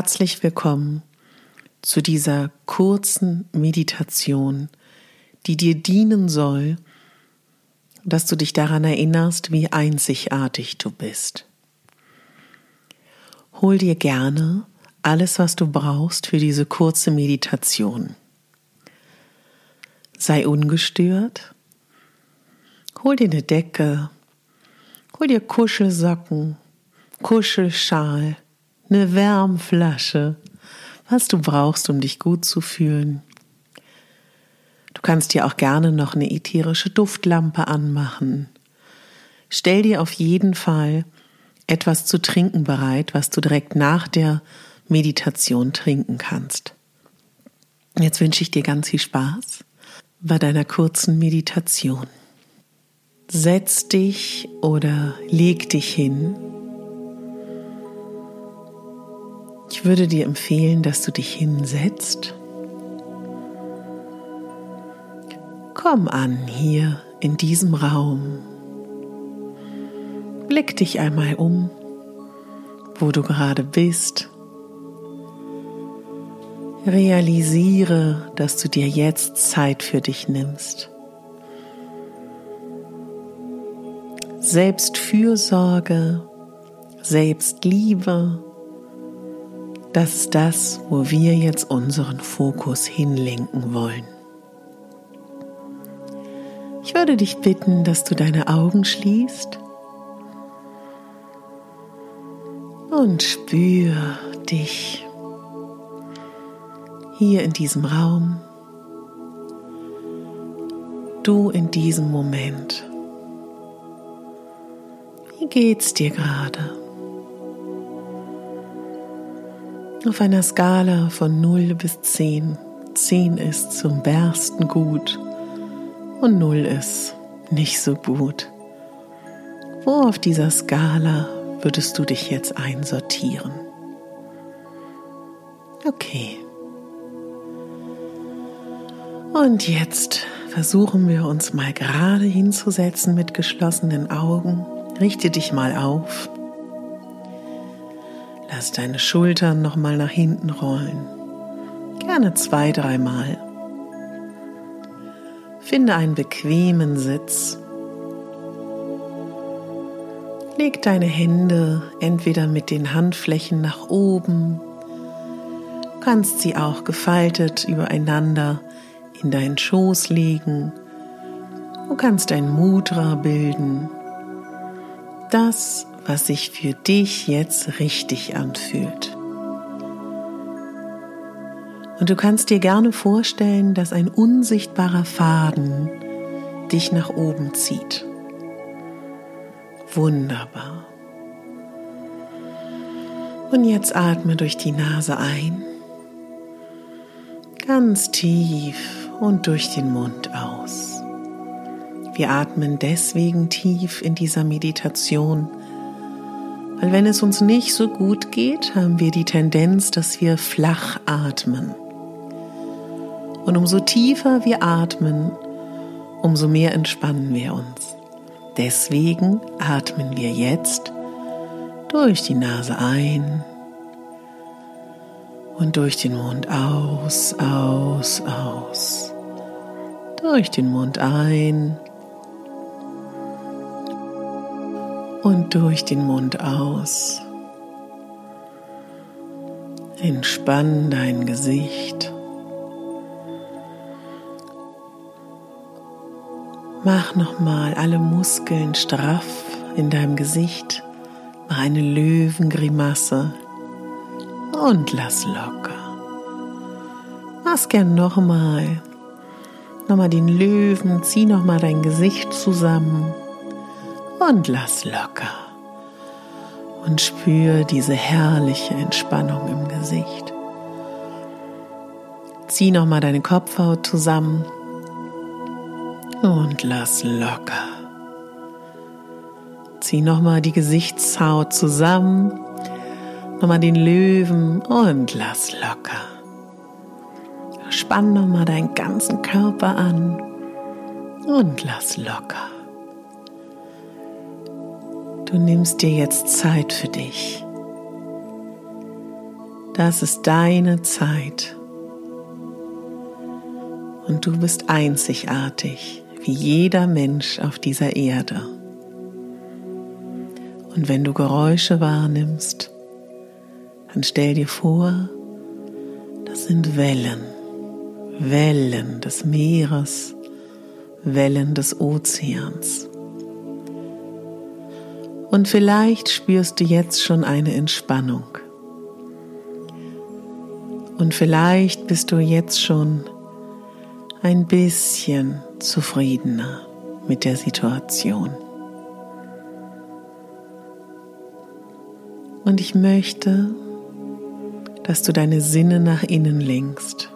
Herzlich willkommen zu dieser kurzen Meditation, die dir dienen soll, dass du dich daran erinnerst, wie einzigartig du bist. Hol dir gerne alles, was du brauchst für diese kurze Meditation. Sei ungestört. Hol dir eine Decke. Hol dir Kuschelsocken, Kuschelschal eine Wärmflasche, was du brauchst, um dich gut zu fühlen. Du kannst dir auch gerne noch eine ätherische Duftlampe anmachen. Stell dir auf jeden Fall etwas zu trinken bereit, was du direkt nach der Meditation trinken kannst. Jetzt wünsche ich dir ganz viel Spaß bei deiner kurzen Meditation. Setz dich oder leg dich hin Ich würde dir empfehlen, dass du dich hinsetzt. Komm an hier in diesem Raum. Blick dich einmal um, wo du gerade bist. Realisiere, dass du dir jetzt Zeit für dich nimmst. Selbstfürsorge, Selbstliebe das ist das, wo wir jetzt unseren Fokus hinlenken wollen. Ich würde dich bitten, dass du deine Augen schließt und spür dich hier in diesem Raum, du in diesem Moment. Wie geht's dir gerade? Auf einer Skala von 0 bis 10. 10 ist zum Bersten gut und 0 ist nicht so gut. Wo auf dieser Skala würdest du dich jetzt einsortieren? Okay. Und jetzt versuchen wir uns mal gerade hinzusetzen mit geschlossenen Augen. Richte dich mal auf. Lass deine Schultern nochmal nach hinten rollen. Gerne zwei, dreimal. Finde einen bequemen Sitz. Leg deine Hände entweder mit den Handflächen nach oben, kannst sie auch gefaltet übereinander in deinen Schoß legen. Du kannst ein Mudra bilden. Das, was sich für dich jetzt richtig anfühlt. Und du kannst dir gerne vorstellen, dass ein unsichtbarer Faden dich nach oben zieht. Wunderbar. Und jetzt atme durch die Nase ein, ganz tief und durch den Mund aus. Wir atmen deswegen tief in dieser Meditation, weil wenn es uns nicht so gut geht, haben wir die Tendenz, dass wir flach atmen. Und umso tiefer wir atmen, umso mehr entspannen wir uns. Deswegen atmen wir jetzt durch die Nase ein und durch den Mund aus, aus, aus. Durch den Mund ein und durch den Mund aus. Entspann dein Gesicht. Mach nochmal alle Muskeln straff in deinem Gesicht. Mach eine Löwengrimasse und lass locker. Mach's gern nochmal. Nochmal den Löwen, zieh nochmal dein Gesicht zusammen und lass locker. Und spür diese herrliche Entspannung im Gesicht. Zieh nochmal deine Kopfhaut zusammen und lass locker. Zieh nochmal die Gesichtshaut zusammen, nochmal den Löwen und lass locker. Spann nochmal deinen ganzen Körper an und lass locker. Du nimmst dir jetzt Zeit für dich. Das ist deine Zeit. Und du bist einzigartig wie jeder Mensch auf dieser Erde. Und wenn du Geräusche wahrnimmst, dann stell dir vor, das sind Wellen, Wellen des Meeres, Wellen des Ozeans. Und vielleicht spürst du jetzt schon eine Entspannung. Und vielleicht bist du jetzt schon ein bisschen zufriedener mit der Situation. Und ich möchte, dass du deine Sinne nach innen lenkst,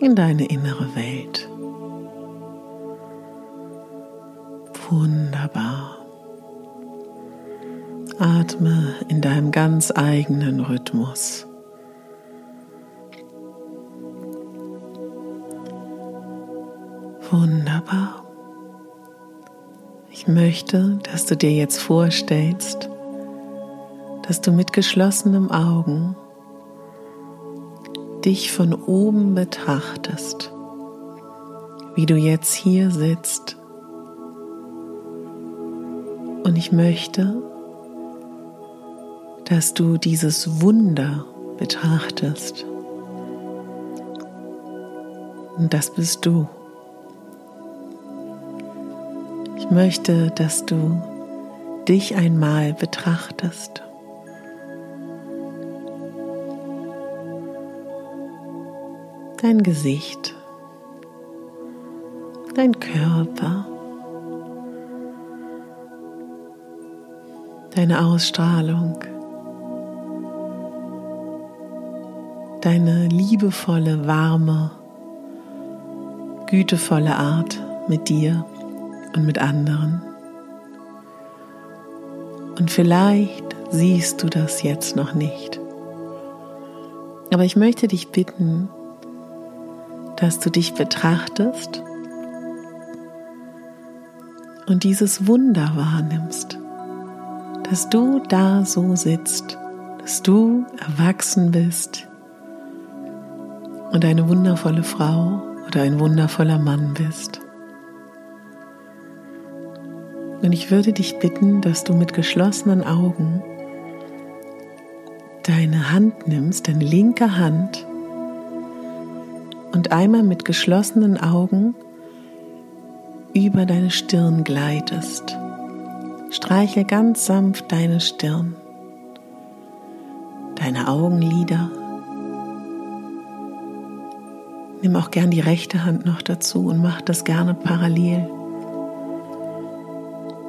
in deine innere Welt. Wunderbar. Atme in deinem ganz eigenen Rhythmus. Wunderbar. Ich möchte, dass du dir jetzt vorstellst, dass du mit geschlossenen Augen dich von oben betrachtest, wie du jetzt hier sitzt. Und ich möchte, dass du dieses Wunder betrachtest. Und das bist du. Ich möchte, dass du dich einmal betrachtest. Dein Gesicht, dein Körper, deine Ausstrahlung, deine liebevolle, warme, gütevolle Art mit dir und mit anderen. Und vielleicht siehst du das jetzt noch nicht. Aber ich möchte dich bitten, dass du dich betrachtest und dieses Wunder wahrnimmst, dass du da so sitzt, dass du erwachsen bist und eine wundervolle Frau oder ein wundervoller Mann bist. Und ich würde dich bitten, dass du mit geschlossenen Augen deine Hand nimmst, deine linke Hand, und einmal mit geschlossenen Augen über deine Stirn gleitest. Streiche ganz sanft deine Stirn, deine Augenlider. Nimm auch gern die rechte Hand noch dazu und mach das gerne parallel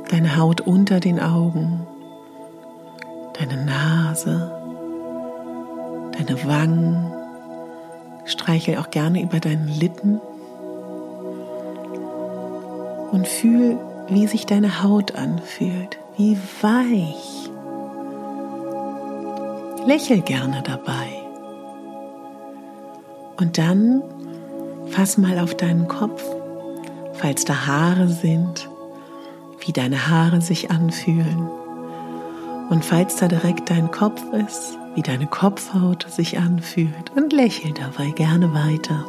deine Haut unter den Augen, deine Nase, deine Wangen. Streichel auch gerne über deinen Lippen und fühl, wie sich deine Haut anfühlt, wie weich. Lächel gerne dabei. Und dann Fass mal auf deinen Kopf, falls da Haare sind, wie deine Haare sich anfühlen. Und falls da direkt dein Kopf ist, wie deine Kopfhaut sich anfühlt und lächel dabei gerne weiter.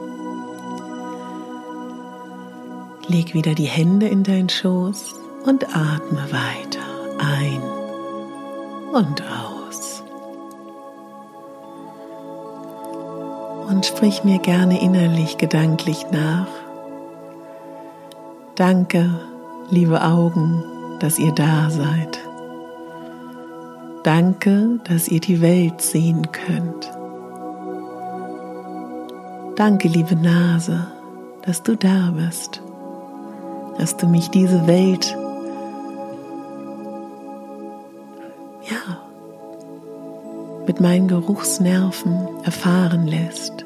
Leg wieder die Hände in deinen Schoß und atme weiter ein und aus. Und sprich mir gerne innerlich gedanklich nach. Danke, liebe Augen, dass ihr da seid. Danke, dass ihr die Welt sehen könnt. Danke, liebe Nase, dass du da bist, dass du mich diese Welt, ja, mit meinen Geruchsnerven erfahren lässt.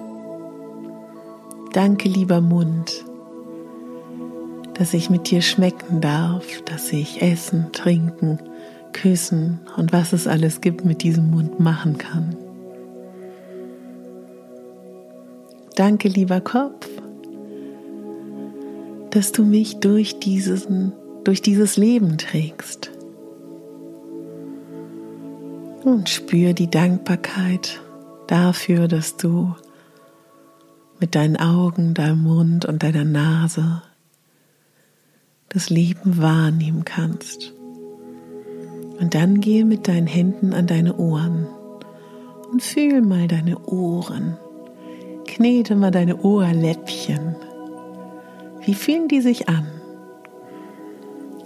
Danke, lieber Mund, dass ich mit dir schmecken darf, dass ich essen, trinken, küssen und was es alles gibt mit diesem Mund machen kann. Danke, lieber Kopf, dass du mich durch, diesen, durch dieses Leben trägst. Und spür die Dankbarkeit dafür, dass du mit deinen Augen, deinem Mund und deiner Nase das Leben wahrnehmen kannst. Und dann gehe mit deinen Händen an deine Ohren und fühl mal deine Ohren. Knete mal deine Ohrläppchen. Wie fühlen die sich an?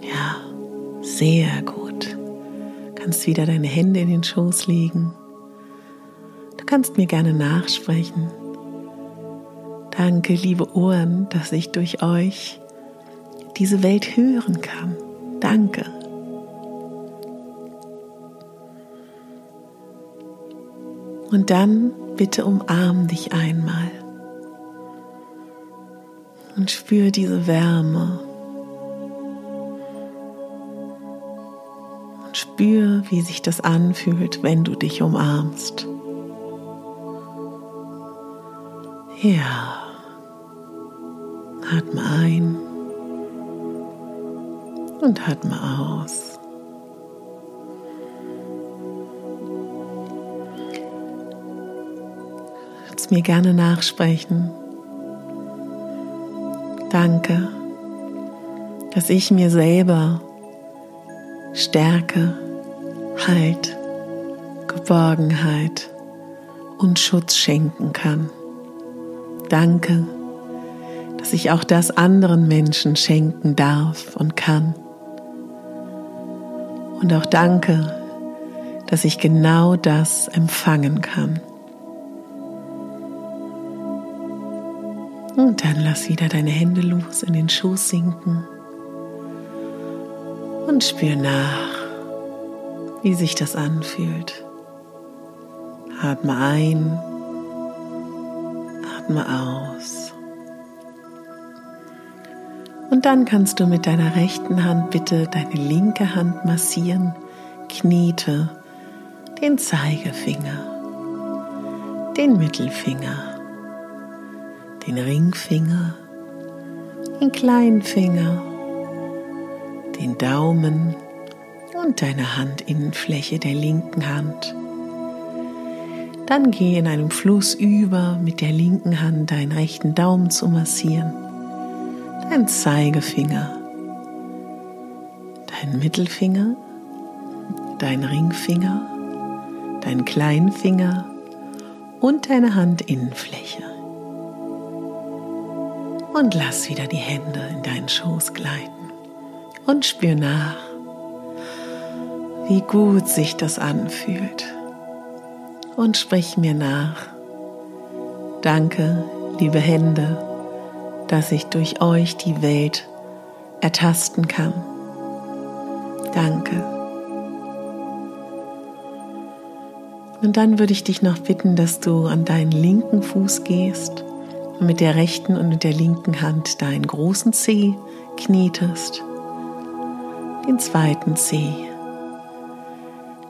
Ja, sehr gut. Kannst wieder deine Hände in den Schoß legen. Du kannst mir gerne nachsprechen. Danke, liebe Ohren, dass ich durch euch diese Welt hören kann. Danke. Und dann bitte umarm dich einmal und spür diese Wärme. Und spür, wie sich das anfühlt, wenn du dich umarmst. Ja, atme ein und atme aus. kannst mir gerne nachsprechen. Danke, dass ich mir selber Stärke, Halt, Geborgenheit und Schutz schenken kann. Danke, dass ich auch das anderen Menschen schenken darf und kann. Und auch danke, dass ich genau das empfangen kann. Und dann lass wieder deine Hände los in den Schoß sinken und spür nach, wie sich das anfühlt. Atme ein, atme aus. Und dann kannst du mit deiner rechten Hand bitte deine linke Hand massieren, knete den Zeigefinger, den Mittelfinger den Ringfinger, den Kleinfinger, den Daumen und deine Handinnenfläche der linken Hand. Dann geh in einem Fluss über, mit der linken Hand deinen rechten Daumen zu massieren, dein Zeigefinger, dein Mittelfinger, dein Ringfinger, dein Kleinfinger und deine Handinnenfläche und lass wieder die Hände in deinen Schoß gleiten und spür nach, wie gut sich das anfühlt. Und sprich mir nach. Danke, liebe Hände, dass ich durch euch die Welt ertasten kann. Danke. Und dann würde ich dich noch bitten, dass du an deinen linken Fuß gehst mit der rechten und mit der linken Hand deinen großen Zeh knietest, den zweiten Zeh,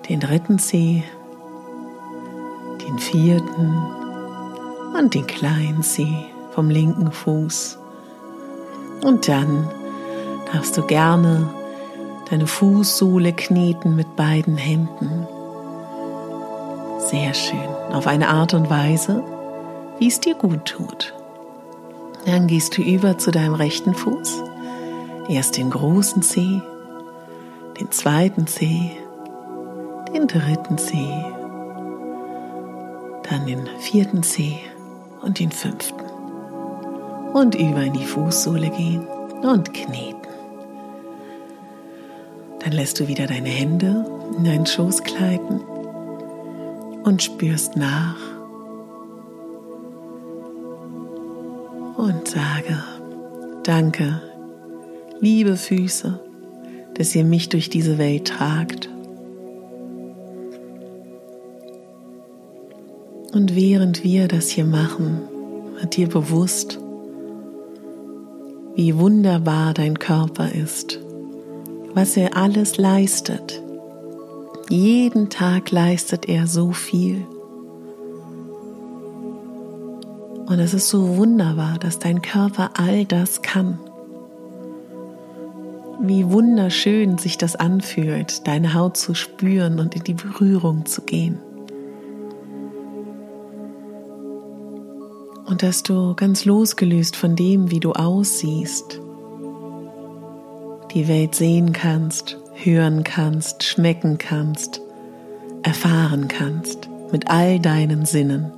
den dritten Zeh, den vierten und den kleinen Zeh vom linken Fuß. Und dann darfst du gerne deine Fußsohle kneten mit beiden Händen. Sehr schön. Auf eine Art und Weise, wie es dir gut tut. Dann gehst du über zu deinem rechten Fuß. Erst den großen Zeh, den zweiten Zeh, den dritten Zeh, dann den vierten Zeh und den fünften. Und über in die Fußsohle gehen und kneten. Dann lässt du wieder deine Hände in deinen Schoß gleiten und spürst nach und sage, danke, liebe Füße, dass ihr mich durch diese Welt tragt. Und während wir das hier machen, wird dir bewusst, wie wunderbar dein Körper ist, was er alles leistet. Jeden Tag leistet er so viel. Und es ist so wunderbar, dass dein Körper all das kann. Wie wunderschön sich das anfühlt, deine Haut zu spüren und in die Berührung zu gehen. Und dass du ganz losgelöst von dem, wie du aussiehst, die Welt sehen kannst, hören kannst, schmecken kannst, erfahren kannst mit all deinen Sinnen.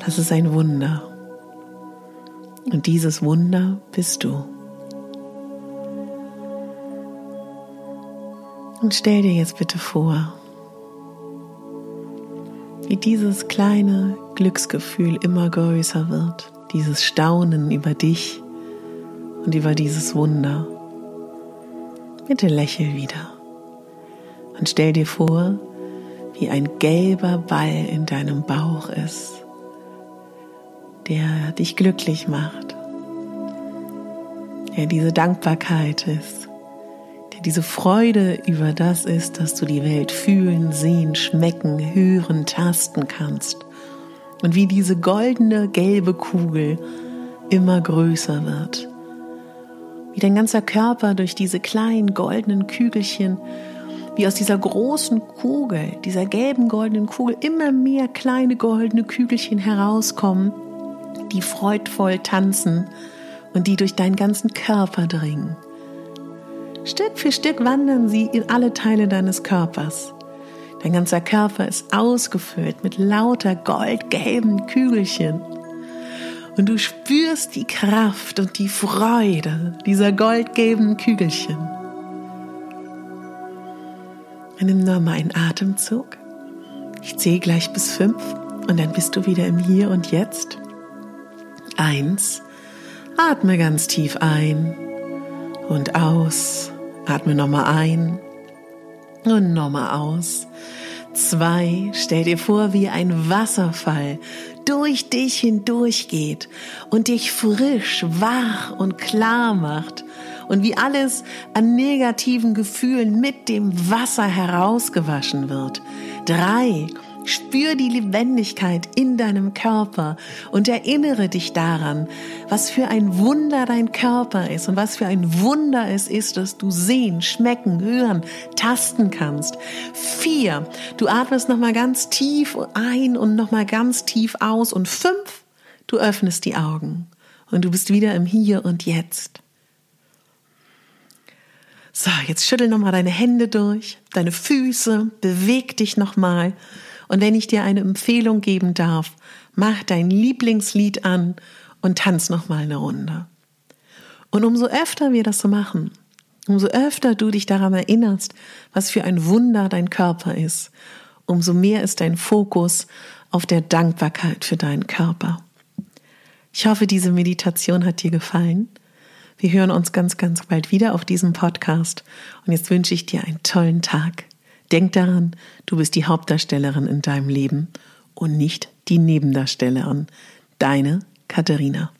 Das ist ein Wunder. Und dieses Wunder bist du. Und stell dir jetzt bitte vor, wie dieses kleine Glücksgefühl immer größer wird, dieses Staunen über dich und über dieses Wunder. Bitte lächel wieder und stell dir vor, wie ein gelber Ball in deinem Bauch ist der dich glücklich macht, der diese Dankbarkeit ist, der diese Freude über das ist, dass du die Welt fühlen, sehen, schmecken, hören, tasten kannst. Und wie diese goldene, gelbe Kugel immer größer wird, wie dein ganzer Körper durch diese kleinen goldenen Kügelchen wie aus dieser großen Kugel, dieser gelben goldenen Kugel, immer mehr kleine goldene Kügelchen herauskommen die freudvoll tanzen und die durch deinen ganzen Körper dringen. Stück für Stück wandern sie in alle Teile deines Körpers. Dein ganzer Körper ist ausgefüllt mit lauter goldgelben Kügelchen. Und du spürst die Kraft und die Freude dieser goldgelben Kügelchen. Und nimm nochmal einen Atemzug. Ich zähle gleich bis fünf und dann bist du wieder im Hier und Jetzt. Eins, atme ganz tief ein und aus. Atme nochmal ein und nochmal aus. Zwei, stell dir vor, wie ein Wasserfall durch dich hindurch geht und dich frisch, wach und klar macht und wie alles an negativen Gefühlen mit dem Wasser herausgewaschen wird. Drei, Spür die Lebendigkeit in deinem Körper und erinnere dich daran, was für ein Wunder dein Körper ist und was für ein Wunder es ist, dass du sehen, schmecken, hören, tasten kannst. Vier, du atmest nochmal ganz tief ein und nochmal ganz tief aus. Und fünf, du öffnest die Augen und du bist wieder im Hier und Jetzt. So, jetzt schüttel nochmal deine Hände durch, deine Füße, beweg dich nochmal. Und wenn ich dir eine Empfehlung geben darf, mach dein Lieblingslied an und tanz noch mal eine Runde. Und umso öfter wir das so machen, umso öfter du dich daran erinnerst, was für ein Wunder dein Körper ist, umso mehr ist dein Fokus auf der Dankbarkeit für deinen Körper. Ich hoffe, diese Meditation hat dir gefallen. Wir hören uns ganz, ganz bald wieder auf diesem Podcast. Und jetzt wünsche ich dir einen tollen Tag. Denk daran, du bist die Hauptdarstellerin in deinem Leben und nicht die Nebendarstellerin. Deine Katharina.